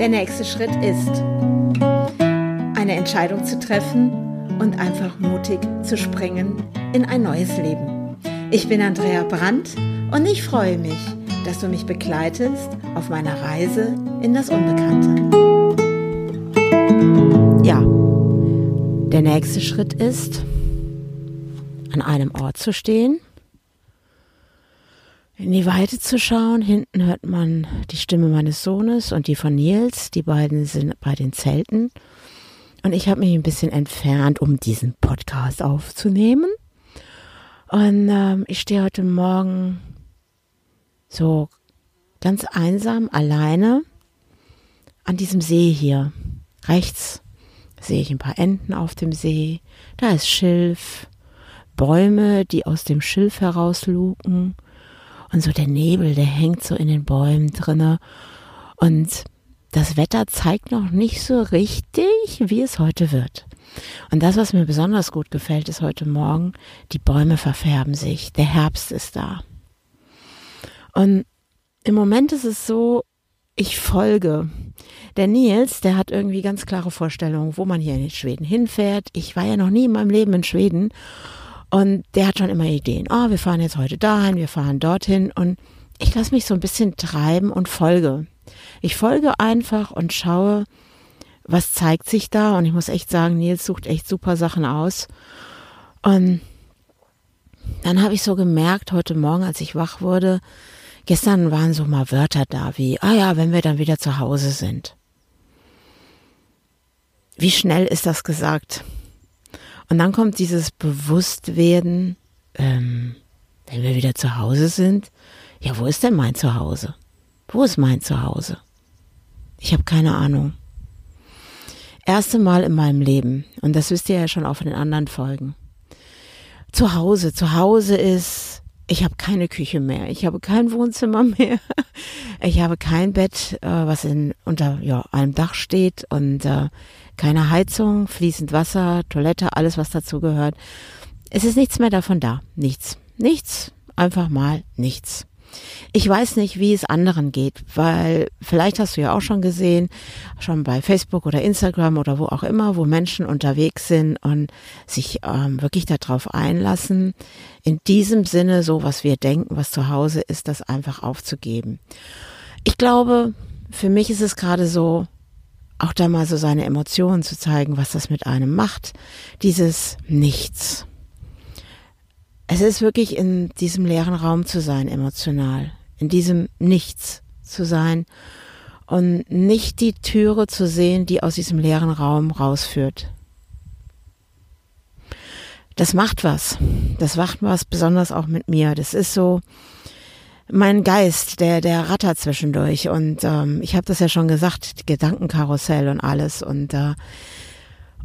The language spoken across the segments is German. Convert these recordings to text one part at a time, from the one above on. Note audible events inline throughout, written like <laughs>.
Der nächste Schritt ist, eine Entscheidung zu treffen und einfach mutig zu springen in ein neues Leben. Ich bin Andrea Brandt und ich freue mich, dass du mich begleitest auf meiner Reise in das Unbekannte. Ja, der nächste Schritt ist, an einem Ort zu stehen, in die Weite zu schauen. Hinten hört man die Stimme meines Sohnes und die von Nils. Die beiden sind bei den Zelten. Und ich habe mich ein bisschen entfernt, um diesen Podcast aufzunehmen. Und ähm, ich stehe heute Morgen so ganz einsam, alleine an diesem See hier. Rechts sehe ich ein paar Enten auf dem See. Da ist Schilf, Bäume, die aus dem Schilf herausluken. Und so der Nebel, der hängt so in den Bäumen drinne. Und das Wetter zeigt noch nicht so richtig, wie es heute wird. Und das, was mir besonders gut gefällt, ist heute Morgen, die Bäume verfärben sich. Der Herbst ist da. Und im Moment ist es so, ich folge. Der Nils, der hat irgendwie ganz klare Vorstellungen, wo man hier in Schweden hinfährt. Ich war ja noch nie in meinem Leben in Schweden. Und der hat schon immer Ideen. Oh, wir fahren jetzt heute dahin, wir fahren dorthin. Und ich lasse mich so ein bisschen treiben und folge. Ich folge einfach und schaue, was zeigt sich da. Und ich muss echt sagen, Nils sucht echt super Sachen aus. Und dann habe ich so gemerkt, heute Morgen, als ich wach wurde, gestern waren so mal Wörter da wie, ah ja, wenn wir dann wieder zu Hause sind. Wie schnell ist das gesagt? Und dann kommt dieses Bewusstwerden, ähm, wenn wir wieder zu Hause sind, ja, wo ist denn mein Zuhause? Wo ist mein Zuhause? Ich habe keine Ahnung. Erste Mal in meinem Leben, und das wisst ihr ja schon auch von den anderen Folgen. Zu Hause, zu Hause ist, ich habe keine Küche mehr, ich habe kein Wohnzimmer mehr, <laughs> ich habe kein Bett, äh, was in, unter ja, einem Dach steht und äh, keine Heizung, fließend Wasser, Toilette, alles, was dazu gehört. Es ist nichts mehr davon da. Nichts. Nichts. Einfach mal nichts. Ich weiß nicht, wie es anderen geht, weil vielleicht hast du ja auch schon gesehen, schon bei Facebook oder Instagram oder wo auch immer, wo Menschen unterwegs sind und sich ähm, wirklich darauf einlassen, in diesem Sinne so, was wir denken, was zu Hause ist, das einfach aufzugeben. Ich glaube, für mich ist es gerade so, auch da mal so seine Emotionen zu zeigen, was das mit einem macht. Dieses Nichts. Es ist wirklich in diesem leeren Raum zu sein, emotional. In diesem Nichts zu sein und nicht die Türe zu sehen, die aus diesem leeren Raum rausführt. Das macht was. Das macht was, besonders auch mit mir. Das ist so, mein Geist, der, der rattert zwischendurch. Und ähm, ich habe das ja schon gesagt, Gedankenkarussell und alles. Und, äh,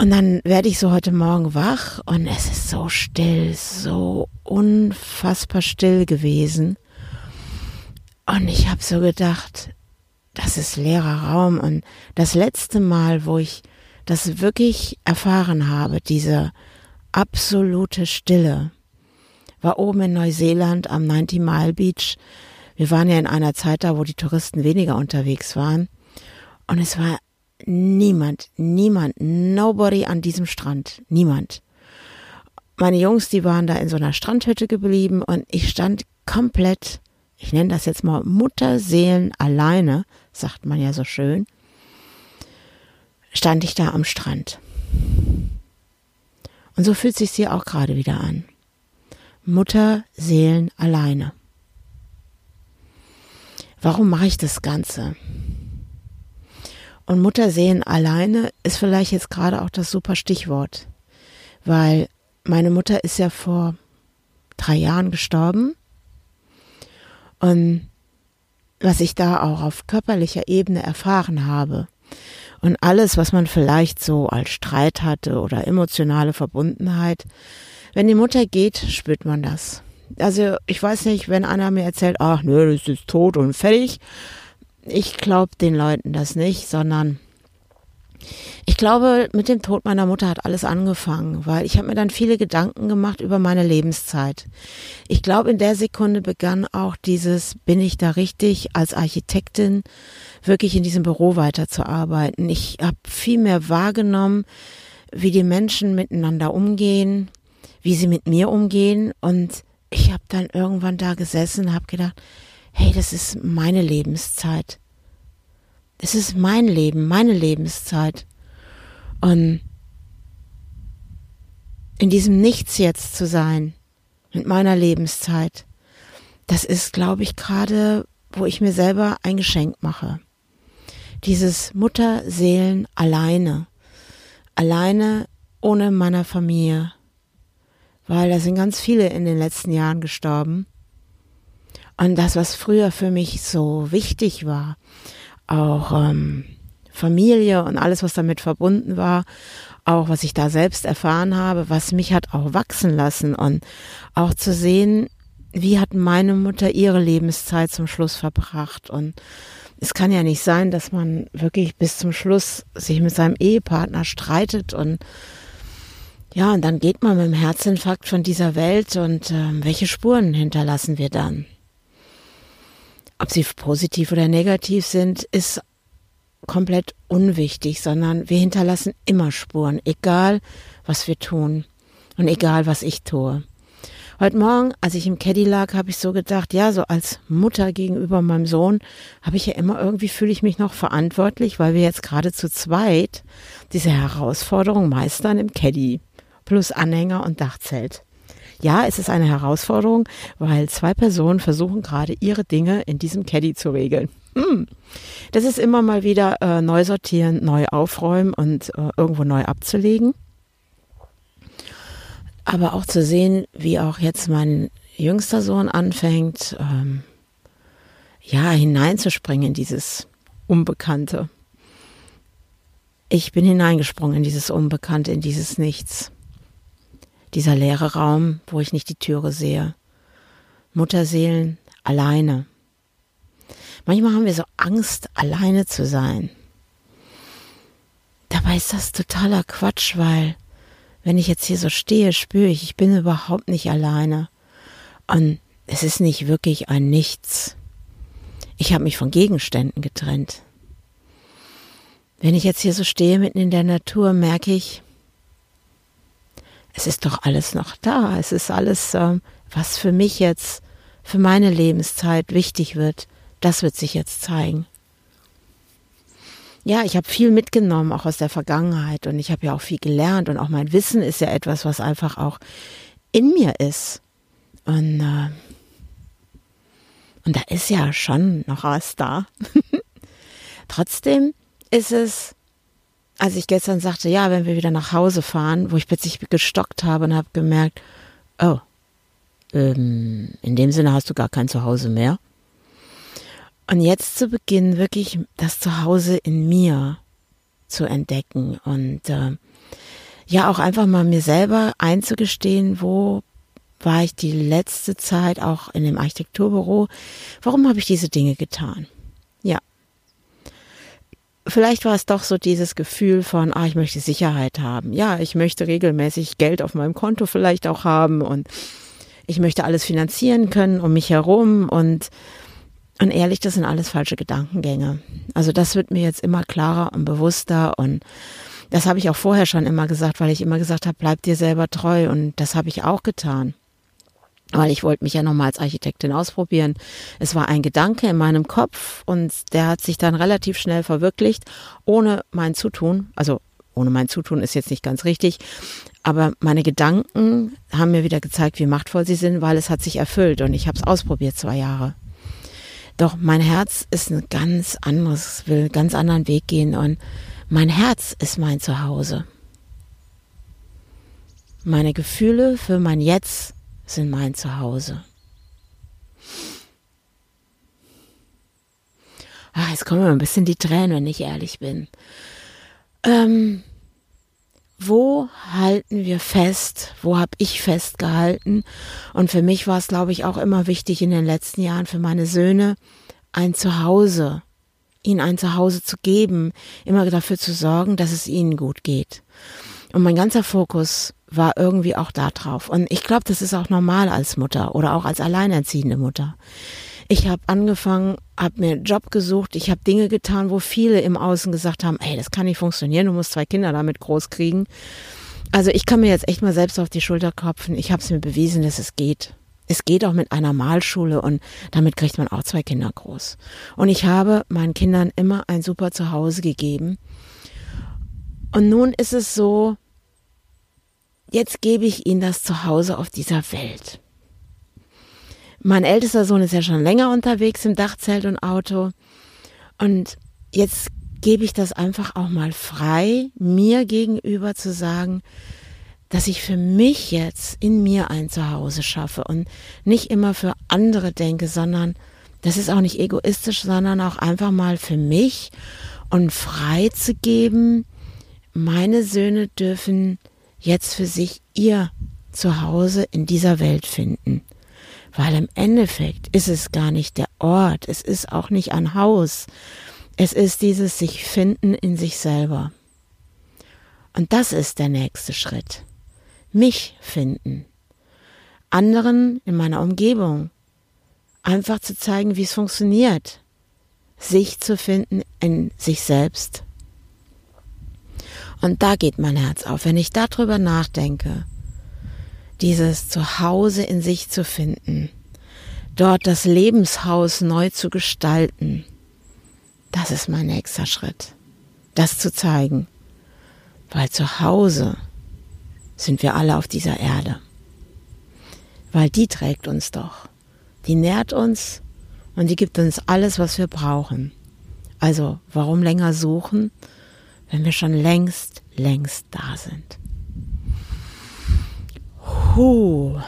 und dann werde ich so heute Morgen wach und es ist so still, so unfassbar still gewesen. Und ich habe so gedacht, das ist leerer Raum. Und das letzte Mal, wo ich das wirklich erfahren habe, diese absolute Stille, war oben in Neuseeland am 90 Mile Beach. Wir waren ja in einer Zeit da, wo die Touristen weniger unterwegs waren. Und es war niemand, niemand, nobody an diesem Strand. Niemand. Meine Jungs, die waren da in so einer Strandhütte geblieben und ich stand komplett, ich nenne das jetzt mal Mutterseelen alleine, sagt man ja so schön, stand ich da am Strand. Und so fühlt sich sie auch gerade wieder an. Mutterseelen alleine. Warum mache ich das Ganze? Und Mutterseelen alleine ist vielleicht jetzt gerade auch das super Stichwort, weil meine Mutter ist ja vor drei Jahren gestorben und was ich da auch auf körperlicher Ebene erfahren habe und alles, was man vielleicht so als Streit hatte oder emotionale Verbundenheit, wenn die Mutter geht, spürt man das. Also ich weiß nicht, wenn einer mir erzählt, ach nö, das ist tot und fertig. Ich glaube den Leuten das nicht, sondern Ich glaube, mit dem Tod meiner Mutter hat alles angefangen, weil ich habe mir dann viele Gedanken gemacht über meine Lebenszeit. Ich glaube, in der Sekunde begann auch dieses, bin ich da richtig als Architektin wirklich in diesem Büro weiterzuarbeiten. Ich habe viel mehr wahrgenommen, wie die Menschen miteinander umgehen, wie sie mit mir umgehen und ich habe dann irgendwann da gesessen habe gedacht, hey, das ist meine Lebenszeit. Das ist mein Leben, meine Lebenszeit. Und in diesem Nichts jetzt zu sein, mit meiner Lebenszeit, das ist, glaube ich, gerade, wo ich mir selber ein Geschenk mache. Dieses Mutterseelen alleine, alleine ohne meiner Familie, weil da sind ganz viele in den letzten Jahren gestorben. Und das, was früher für mich so wichtig war, auch ähm, Familie und alles, was damit verbunden war, auch was ich da selbst erfahren habe, was mich hat auch wachsen lassen und auch zu sehen, wie hat meine Mutter ihre Lebenszeit zum Schluss verbracht und es kann ja nicht sein, dass man wirklich bis zum Schluss sich mit seinem Ehepartner streitet und ja, und dann geht man mit dem Herzinfarkt von dieser Welt und äh, welche Spuren hinterlassen wir dann? Ob sie positiv oder negativ sind, ist komplett unwichtig, sondern wir hinterlassen immer Spuren, egal was wir tun und egal was ich tue. Heute Morgen, als ich im Caddy lag, habe ich so gedacht, ja, so als Mutter gegenüber meinem Sohn habe ich ja immer irgendwie fühle ich mich noch verantwortlich, weil wir jetzt gerade zu zweit diese Herausforderung meistern im Caddy plus Anhänger und Dachzelt. Ja, es ist eine Herausforderung, weil zwei Personen versuchen gerade ihre Dinge in diesem Caddy zu regeln. Hm. Das ist immer mal wieder äh, neu sortieren, neu aufräumen und äh, irgendwo neu abzulegen. Aber auch zu sehen, wie auch jetzt mein jüngster Sohn anfängt, ähm, ja, hineinzuspringen in dieses Unbekannte. Ich bin hineingesprungen in dieses Unbekannte, in dieses Nichts. Dieser leere Raum, wo ich nicht die Türe sehe. Mutterseelen alleine. Manchmal haben wir so Angst, alleine zu sein. Dabei ist das totaler Quatsch, weil wenn ich jetzt hier so stehe, spüre ich, ich bin überhaupt nicht alleine. Und es ist nicht wirklich ein Nichts. Ich habe mich von Gegenständen getrennt. Wenn ich jetzt hier so stehe mitten in der Natur, merke ich, es ist doch alles noch da. Es ist alles, ähm, was für mich jetzt, für meine Lebenszeit wichtig wird. Das wird sich jetzt zeigen. Ja, ich habe viel mitgenommen, auch aus der Vergangenheit. Und ich habe ja auch viel gelernt. Und auch mein Wissen ist ja etwas, was einfach auch in mir ist. Und, äh, und da ist ja schon noch was da. <laughs> Trotzdem ist es als ich gestern sagte, ja, wenn wir wieder nach Hause fahren, wo ich plötzlich gestockt habe und habe gemerkt, oh, ähm, in dem Sinne hast du gar kein Zuhause mehr. Und jetzt zu beginnen, wirklich das Zuhause in mir zu entdecken und äh, ja auch einfach mal mir selber einzugestehen, wo war ich die letzte Zeit auch in dem Architekturbüro, warum habe ich diese Dinge getan? Vielleicht war es doch so dieses Gefühl von, ah, ich möchte Sicherheit haben. Ja, ich möchte regelmäßig Geld auf meinem Konto vielleicht auch haben und ich möchte alles finanzieren können um mich herum und und ehrlich, das sind alles falsche Gedankengänge. Also das wird mir jetzt immer klarer und bewusster und das habe ich auch vorher schon immer gesagt, weil ich immer gesagt habe, bleib dir selber treu und das habe ich auch getan weil ich wollte mich ja nochmal als Architektin ausprobieren. Es war ein Gedanke in meinem Kopf und der hat sich dann relativ schnell verwirklicht, ohne mein Zutun. Also ohne mein Zutun ist jetzt nicht ganz richtig, aber meine Gedanken haben mir wieder gezeigt, wie machtvoll sie sind, weil es hat sich erfüllt und ich habe es ausprobiert zwei Jahre. Doch mein Herz ist ein ganz anderes, will einen ganz anderen Weg gehen und mein Herz ist mein Zuhause. Meine Gefühle für mein Jetzt sind mein Zuhause. Ach, jetzt kommen mir ein bisschen die Tränen, wenn ich ehrlich bin. Ähm, wo halten wir fest? Wo habe ich festgehalten? Und für mich war es, glaube ich, auch immer wichtig in den letzten Jahren für meine Söhne ein Zuhause ihnen ein Zuhause zu geben, immer dafür zu sorgen, dass es ihnen gut geht. Und mein ganzer Fokus war irgendwie auch da drauf. Und ich glaube, das ist auch normal als Mutter oder auch als alleinerziehende Mutter. Ich habe angefangen, habe mir einen Job gesucht, ich habe Dinge getan, wo viele im Außen gesagt haben, hey, das kann nicht funktionieren, du musst zwei Kinder damit groß kriegen. Also ich kann mir jetzt echt mal selbst auf die Schulter klopfen. Ich habe es mir bewiesen, dass es geht. Es geht auch mit einer Malschule und damit kriegt man auch zwei Kinder groß. Und ich habe meinen Kindern immer ein super Zuhause gegeben. Und nun ist es so, jetzt gebe ich ihnen das Zuhause auf dieser Welt. Mein ältester Sohn ist ja schon länger unterwegs im Dachzelt und Auto. Und jetzt gebe ich das einfach auch mal frei, mir gegenüber zu sagen, dass ich für mich jetzt in mir ein Zuhause schaffe und nicht immer für andere denke, sondern das ist auch nicht egoistisch, sondern auch einfach mal für mich und frei zu geben. Meine Söhne dürfen jetzt für sich ihr Zuhause in dieser Welt finden. Weil im Endeffekt ist es gar nicht der Ort, es ist auch nicht ein Haus, es ist dieses sich finden in sich selber. Und das ist der nächste Schritt mich finden, anderen in meiner Umgebung einfach zu zeigen, wie es funktioniert, sich zu finden in sich selbst. Und da geht mein Herz auf, wenn ich darüber nachdenke, dieses Zuhause in sich zu finden, dort das Lebenshaus neu zu gestalten, das ist mein nächster Schritt, das zu zeigen, weil zu Hause sind wir alle auf dieser Erde. Weil die trägt uns doch. Die nährt uns und die gibt uns alles, was wir brauchen. Also warum länger suchen, wenn wir schon längst, längst da sind? Huh.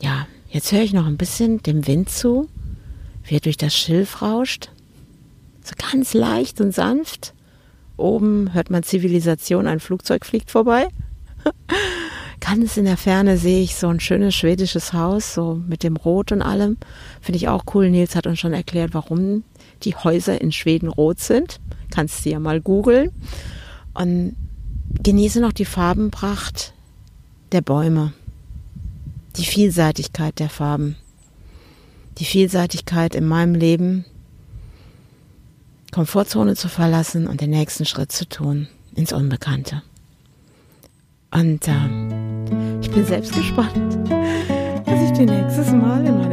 Ja, jetzt höre ich noch ein bisschen dem Wind zu, wie er durch das Schilf rauscht. So ganz leicht und sanft. Oben hört man Zivilisation, ein Flugzeug fliegt vorbei. <laughs> Ganz in der Ferne sehe ich so ein schönes schwedisches Haus, so mit dem Rot und allem. Finde ich auch cool. Nils hat uns schon erklärt, warum die Häuser in Schweden rot sind. Kannst du ja mal googeln. Und genieße noch die Farbenpracht der Bäume. Die Vielseitigkeit der Farben. Die Vielseitigkeit in meinem Leben, Komfortzone zu verlassen und den nächsten Schritt zu tun ins Unbekannte. Und äh, ich bin selbst gespannt, <laughs> was ich dir nächstes Mal in meiner